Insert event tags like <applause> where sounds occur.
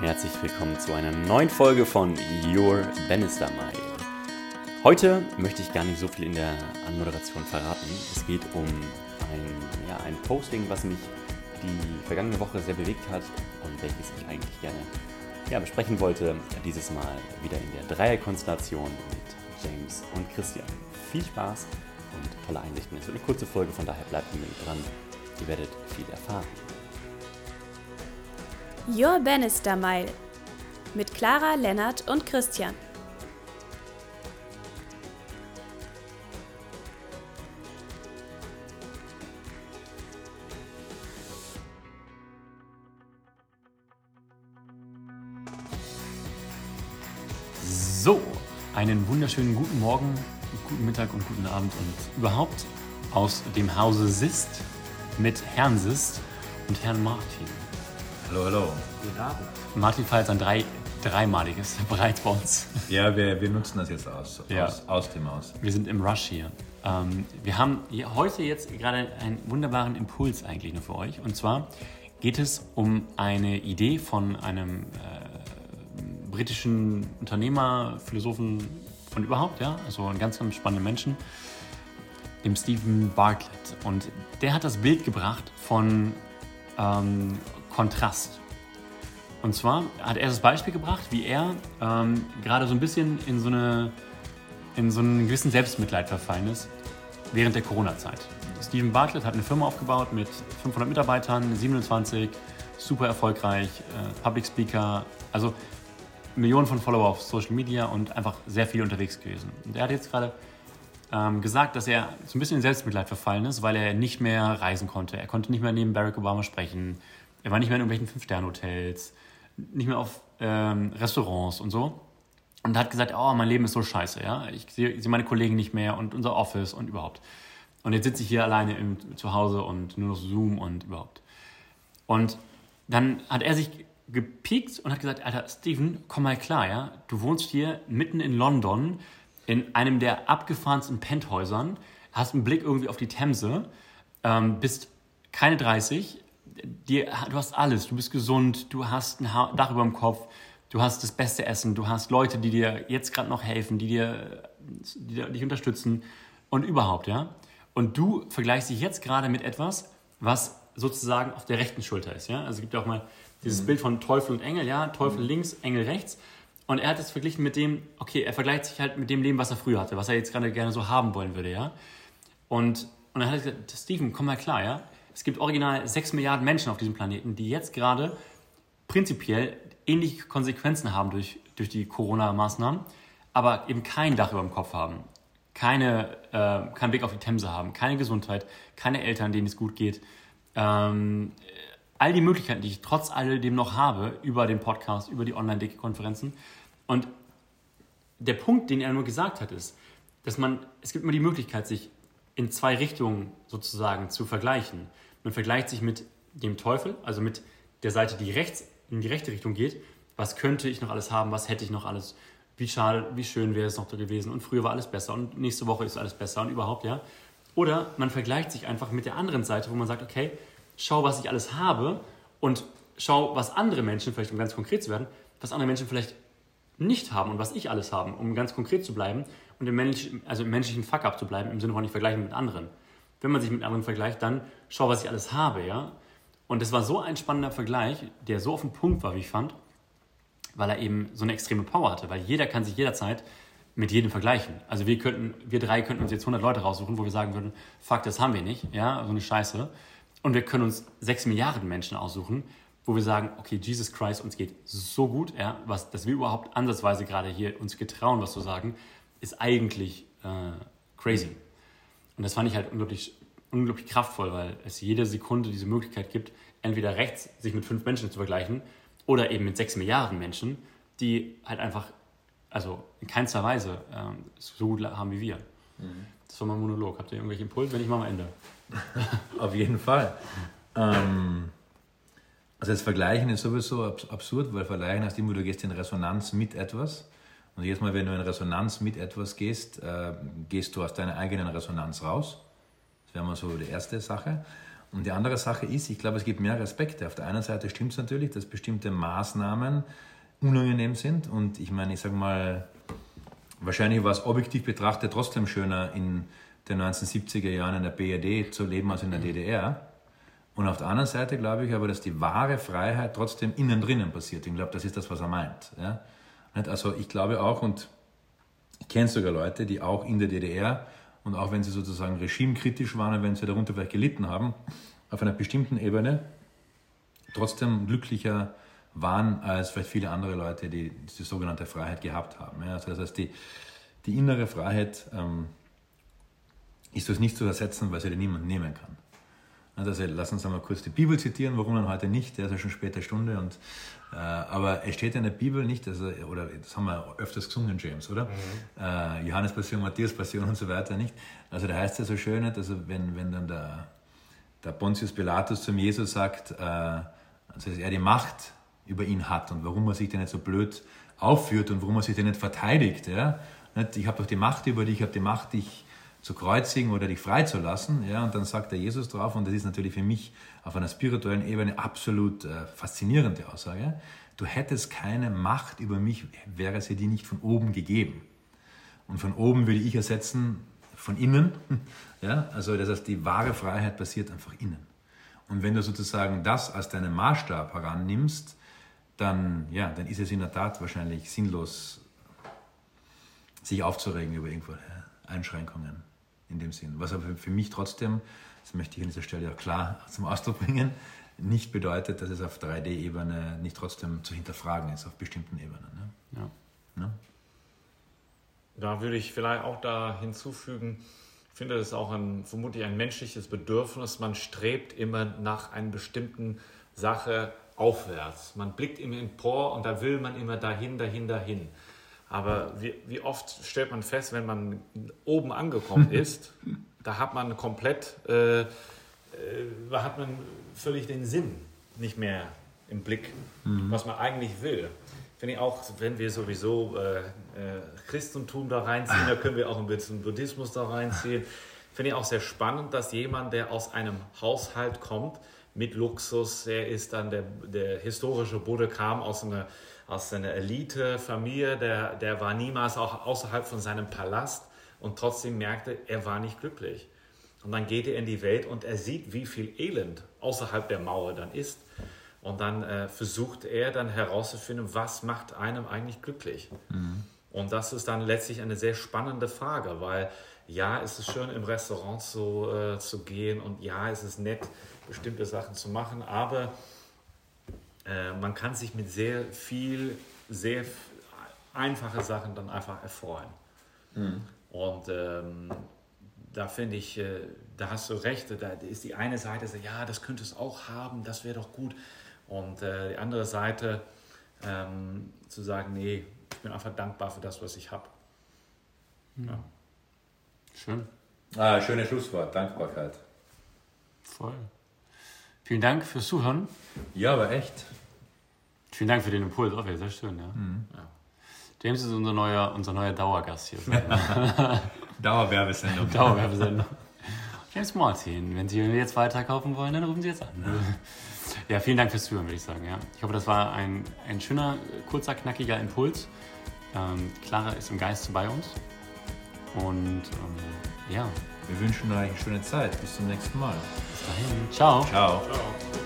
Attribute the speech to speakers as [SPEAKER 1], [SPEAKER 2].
[SPEAKER 1] herzlich willkommen zu einer neuen Folge von Your Bannister Mile. Heute möchte ich gar nicht so viel in der Anmoderation verraten. Es geht um ein, ja, ein Posting, was mich die vergangene Woche sehr bewegt hat und welches ich eigentlich gerne ja, besprechen wollte. Dieses Mal wieder in der Dreierkonstellation mit James und Christian. Viel Spaß und tolle Einsichten. Es wird eine kurze Folge, von daher bleibt unbedingt dran. Ihr werdet viel erfahren.
[SPEAKER 2] Your Bannister Mile mit Clara, Lennart und Christian.
[SPEAKER 1] So, einen wunderschönen guten Morgen, guten Mittag und guten Abend und überhaupt aus dem Hause Sist mit Herrn Sist und Herrn Martin.
[SPEAKER 3] Hallo, hallo.
[SPEAKER 1] Guten Abend. Martin feiert sein drei, dreimaliges <laughs> bereits bei uns.
[SPEAKER 3] Ja, wir, wir nutzen das jetzt aus,
[SPEAKER 1] Ja.
[SPEAKER 3] aus, aus dem Aus.
[SPEAKER 1] Wir sind im Rush hier. Ähm, wir haben hier heute jetzt gerade einen wunderbaren Impuls eigentlich nur für euch. Und zwar geht es um eine Idee von einem äh, britischen Unternehmer, Philosophen von überhaupt, ja, also einen ganz, ganz spannenden Menschen, dem Stephen Bartlett. Und der hat das Bild gebracht von ähm, Kontrast. Und zwar hat er das Beispiel gebracht, wie er ähm, gerade so ein bisschen in so, eine, in so einen gewissen Selbstmitleid verfallen ist während der Corona-Zeit. Stephen Bartlett hat eine Firma aufgebaut mit 500 Mitarbeitern, 27, super erfolgreich, äh, Public Speaker, also Millionen von Follower auf Social Media und einfach sehr viel unterwegs gewesen. Und er hat jetzt gerade ähm, gesagt, dass er so ein bisschen in Selbstmitleid verfallen ist, weil er nicht mehr reisen konnte. Er konnte nicht mehr neben Barack Obama sprechen. Er war nicht mehr in irgendwelchen Fünf-Sterne-Hotels, nicht mehr auf ähm, Restaurants und so. Und hat gesagt, oh, mein Leben ist so scheiße, ja. Ich sehe sehe meine Kollegen nicht mehr und unser Office und überhaupt. Und jetzt sitze ich hier alleine im, zu Hause und nur noch Zoom und überhaupt. Und dann hat er sich gepiekt und hat gesagt, Alter, Steven, komm mal klar, ja. Du wohnst hier mitten in London in einem der abgefahrensten Penthäusern, hast einen Blick irgendwie auf die Themse, ähm, bist keine 30, dir, du hast alles, du bist gesund, du hast ein Ha- Dach über dem Kopf, du hast das beste Essen, du hast Leute, die dir jetzt gerade noch helfen, die dir, die dich unterstützen und überhaupt, ja. Und du vergleichst dich jetzt gerade mit etwas, was sozusagen auf der rechten Schulter ist, ja. Also es gibt ja auch mal dieses Bild von Teufel und Engel, ja, Teufel links, Engel rechts. Und er hat es verglichen mit dem, okay, er vergleicht sich halt mit dem Leben, was er früher hatte, was er jetzt gerade gerne so haben wollen würde, ja. Und, und dann hat er gesagt, Steven, komm mal klar, ja. Es gibt original 6 Milliarden Menschen auf diesem Planeten, die jetzt gerade prinzipiell ähnliche Konsequenzen haben durch, durch die Corona-Maßnahmen, aber eben kein Dach über dem Kopf haben, keine, äh, keinen Blick auf die Themse haben, keine Gesundheit, keine Eltern, denen es gut geht. Ähm, all die Möglichkeiten, die ich trotz alledem noch habe, über den Podcast, über die Online-Konferenzen. Und der Punkt, den er nur gesagt hat, ist, dass man, es gibt immer die Möglichkeit, sich in zwei Richtungen sozusagen zu vergleichen. Man vergleicht sich mit dem Teufel, also mit der Seite, die rechts in die rechte Richtung geht. Was könnte ich noch alles haben? Was hätte ich noch alles? Wie schade, wie schön wäre es noch da gewesen? Und früher war alles besser und nächste Woche ist alles besser und überhaupt, ja. Oder man vergleicht sich einfach mit der anderen Seite, wo man sagt, okay, schau, was ich alles habe und schau, was andere Menschen, vielleicht um ganz konkret zu werden, was andere Menschen vielleicht nicht haben und was ich alles habe, um ganz konkret zu bleiben und im, Mensch, also im menschlichen Fuck-up zu bleiben, im Sinne von nicht vergleichen mit anderen. Wenn man sich mit anderen vergleicht, dann schau, was ich alles habe, ja. Und das war so ein spannender Vergleich, der so auf den Punkt war, wie ich fand, weil er eben so eine extreme Power hatte, weil jeder kann sich jederzeit mit jedem vergleichen. Also wir könnten, wir drei könnten uns jetzt 100 Leute raussuchen, wo wir sagen würden, fuck, das haben wir nicht, ja, so eine Scheiße. Und wir können uns 6 Milliarden Menschen aussuchen, wo wir sagen, okay, Jesus Christ, uns geht so gut, ja, was, dass wir überhaupt ansatzweise gerade hier uns getrauen, was zu sagen, ist eigentlich äh, crazy. Und das fand ich halt unglaublich, unglaublich kraftvoll, weil es jede Sekunde diese Möglichkeit gibt, entweder rechts sich mit fünf Menschen zu vergleichen oder eben mit sechs Milliarden Menschen, die halt einfach, also in keinster Weise ähm, so gut haben wie wir. Das war mein Monolog. Habt ihr irgendwelche Impulse? Wenn ich mal am Ende. <laughs>
[SPEAKER 3] Auf jeden Fall. Ähm, also das Vergleichen ist sowieso abs- absurd, weil Vergleichen heißt immer, du gehst in Resonanz mit etwas. Und jedes Mal, wenn du in Resonanz mit etwas gehst, äh, gehst du aus deiner eigenen Resonanz raus. Das wäre mal so die erste Sache. Und die andere Sache ist, ich glaube, es gibt mehrere Aspekte. Auf der einen Seite stimmt es natürlich, dass bestimmte Maßnahmen unangenehm sind. Und ich meine, ich sage mal, wahrscheinlich war es objektiv betrachtet trotzdem schöner, in den 1970er Jahren in der BRD zu leben als in der DDR. Und auf der anderen Seite glaube ich aber, dass die wahre Freiheit trotzdem innen drinnen passiert. Ich glaube, das ist das, was er meint. Ja? Also ich glaube auch, und ich kenne sogar Leute, die auch in der DDR und auch wenn sie sozusagen regimekritisch waren und wenn sie darunter vielleicht gelitten haben, auf einer bestimmten Ebene trotzdem glücklicher waren als vielleicht viele andere Leute, die die sogenannte Freiheit gehabt haben. Also das heißt, die, die innere Freiheit ähm, ist das nicht zu ersetzen, weil sie dir niemand nehmen kann. Also lass uns einmal kurz die Bibel zitieren, warum dann heute nicht, der ist ja schon späte Stunde. Und, äh, aber es steht in der Bibel nicht, also, oder das haben wir öfters gesungen, James, oder? Mhm. Äh, Johannes Passion, Matthäus Passion und so weiter, nicht? Also da heißt es ja so schön, also wenn, wenn dann der, der Pontius Pilatus zum Jesus sagt, äh, also dass er die Macht über ihn hat und warum er sich denn nicht so blöd aufführt und warum er sich denn nicht verteidigt. Ja? Ich habe doch die Macht über dich, ich habe die Macht, dich zu kreuzigen oder dich freizulassen. Ja, und dann sagt der Jesus drauf, und das ist natürlich für mich auf einer spirituellen Ebene absolut äh, faszinierende Aussage. Du hättest keine Macht über mich, wäre sie dir nicht von oben gegeben. Und von oben würde ich ersetzen, von innen. <laughs> Ja, also das heißt, die wahre Freiheit passiert einfach innen. Und wenn du sozusagen das als deinen Maßstab herannimmst, dann, ja, dann ist es in der Tat wahrscheinlich sinnlos, sich aufzuregen über irgendwelche Einschränkungen in dem Sinn. Was aber für mich trotzdem, das möchte ich an dieser Stelle auch klar zum Ausdruck bringen, nicht bedeutet, dass es auf 3D-Ebene nicht trotzdem zu hinterfragen ist, auf bestimmten Ebenen. Ne? Ja.
[SPEAKER 4] Ne? Da würde ich vielleicht auch da hinzufügen, ich finde das ist auch ein, vermutlich ein menschliches Bedürfnis. Man strebt immer nach einer bestimmten Sache aufwärts. Man blickt immer empor und da will man immer dahin, dahin, dahin. Aber wie, wie oft stellt man fest, wenn man oben angekommen <laughs> ist, da hat man komplett, äh, äh, da hat man völlig den Sinn nicht mehr im Blick, mhm. was man eigentlich will. Finde ich auch, wenn wir sowieso äh, äh, Christentum da reinziehen, da können wir auch ein bisschen Buddhismus da reinziehen. Finde ich auch sehr spannend, dass jemand, der aus einem Haushalt kommt, mit Luxus, er ist dann der, der historische Buddha, kam aus einer aus einer Elite-Familie, der, der war niemals auch außerhalb von seinem Palast und trotzdem merkte, er war nicht glücklich. Und dann geht er in die Welt und er sieht, wie viel Elend außerhalb der Mauer dann ist. Und dann äh, versucht er dann herauszufinden, was macht einem eigentlich glücklich. Mhm. Und das ist dann letztlich eine sehr spannende Frage, weil ja, es ist schön im Restaurant so, äh, zu gehen und ja, es ist nett, bestimmte Sachen zu machen, aber äh, man kann sich mit sehr viel, sehr einfache Sachen dann einfach erfreuen. Mhm. Und ähm, da finde ich, äh, da hast du recht, da ist die eine Seite, so, ja, das könnte es auch haben, das wäre doch gut. Und äh, die andere Seite ähm, zu sagen, nee, ich bin einfach dankbar für das, was ich habe.
[SPEAKER 1] Mhm. Ja. Schön.
[SPEAKER 3] Ah, schönes Schlusswort, Dankbarkeit.
[SPEAKER 1] Voll. Vielen Dank fürs Zuhören.
[SPEAKER 3] Ja, aber echt.
[SPEAKER 1] Vielen Dank für den Impuls, auch sehr schön, ja. Mhm. ja. James ist unser neuer, unser neuer Dauergast hier. <laughs>
[SPEAKER 3] Dauerwerbesendung.
[SPEAKER 1] Dauerwerbesendung. <laughs> James Martin, wenn Sie jetzt weiterkaufen wollen, dann rufen Sie jetzt an. Ja, vielen Dank fürs Zuhören, würde ich sagen. Ja. Ich hoffe, das war ein, ein schöner, kurzer, knackiger Impuls. Ähm, Clara ist im Geist bei uns. Und ähm, ja.
[SPEAKER 3] Wir wünschen euch eine schöne Zeit. Bis zum nächsten Mal.
[SPEAKER 1] Bis dahin. Ciao.
[SPEAKER 3] Ciao. Ciao.